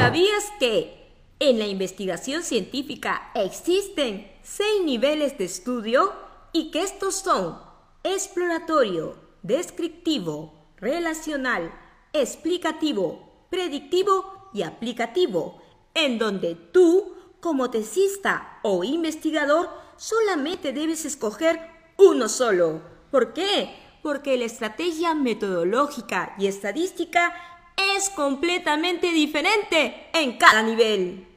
¿Sabías que en la investigación científica existen seis niveles de estudio y que estos son exploratorio, descriptivo, relacional, explicativo, predictivo y aplicativo, en donde tú, como tesista o investigador, solamente debes escoger uno solo. ¿Por qué? Porque la estrategia metodológica y estadística es completamente diferente en cada nivel.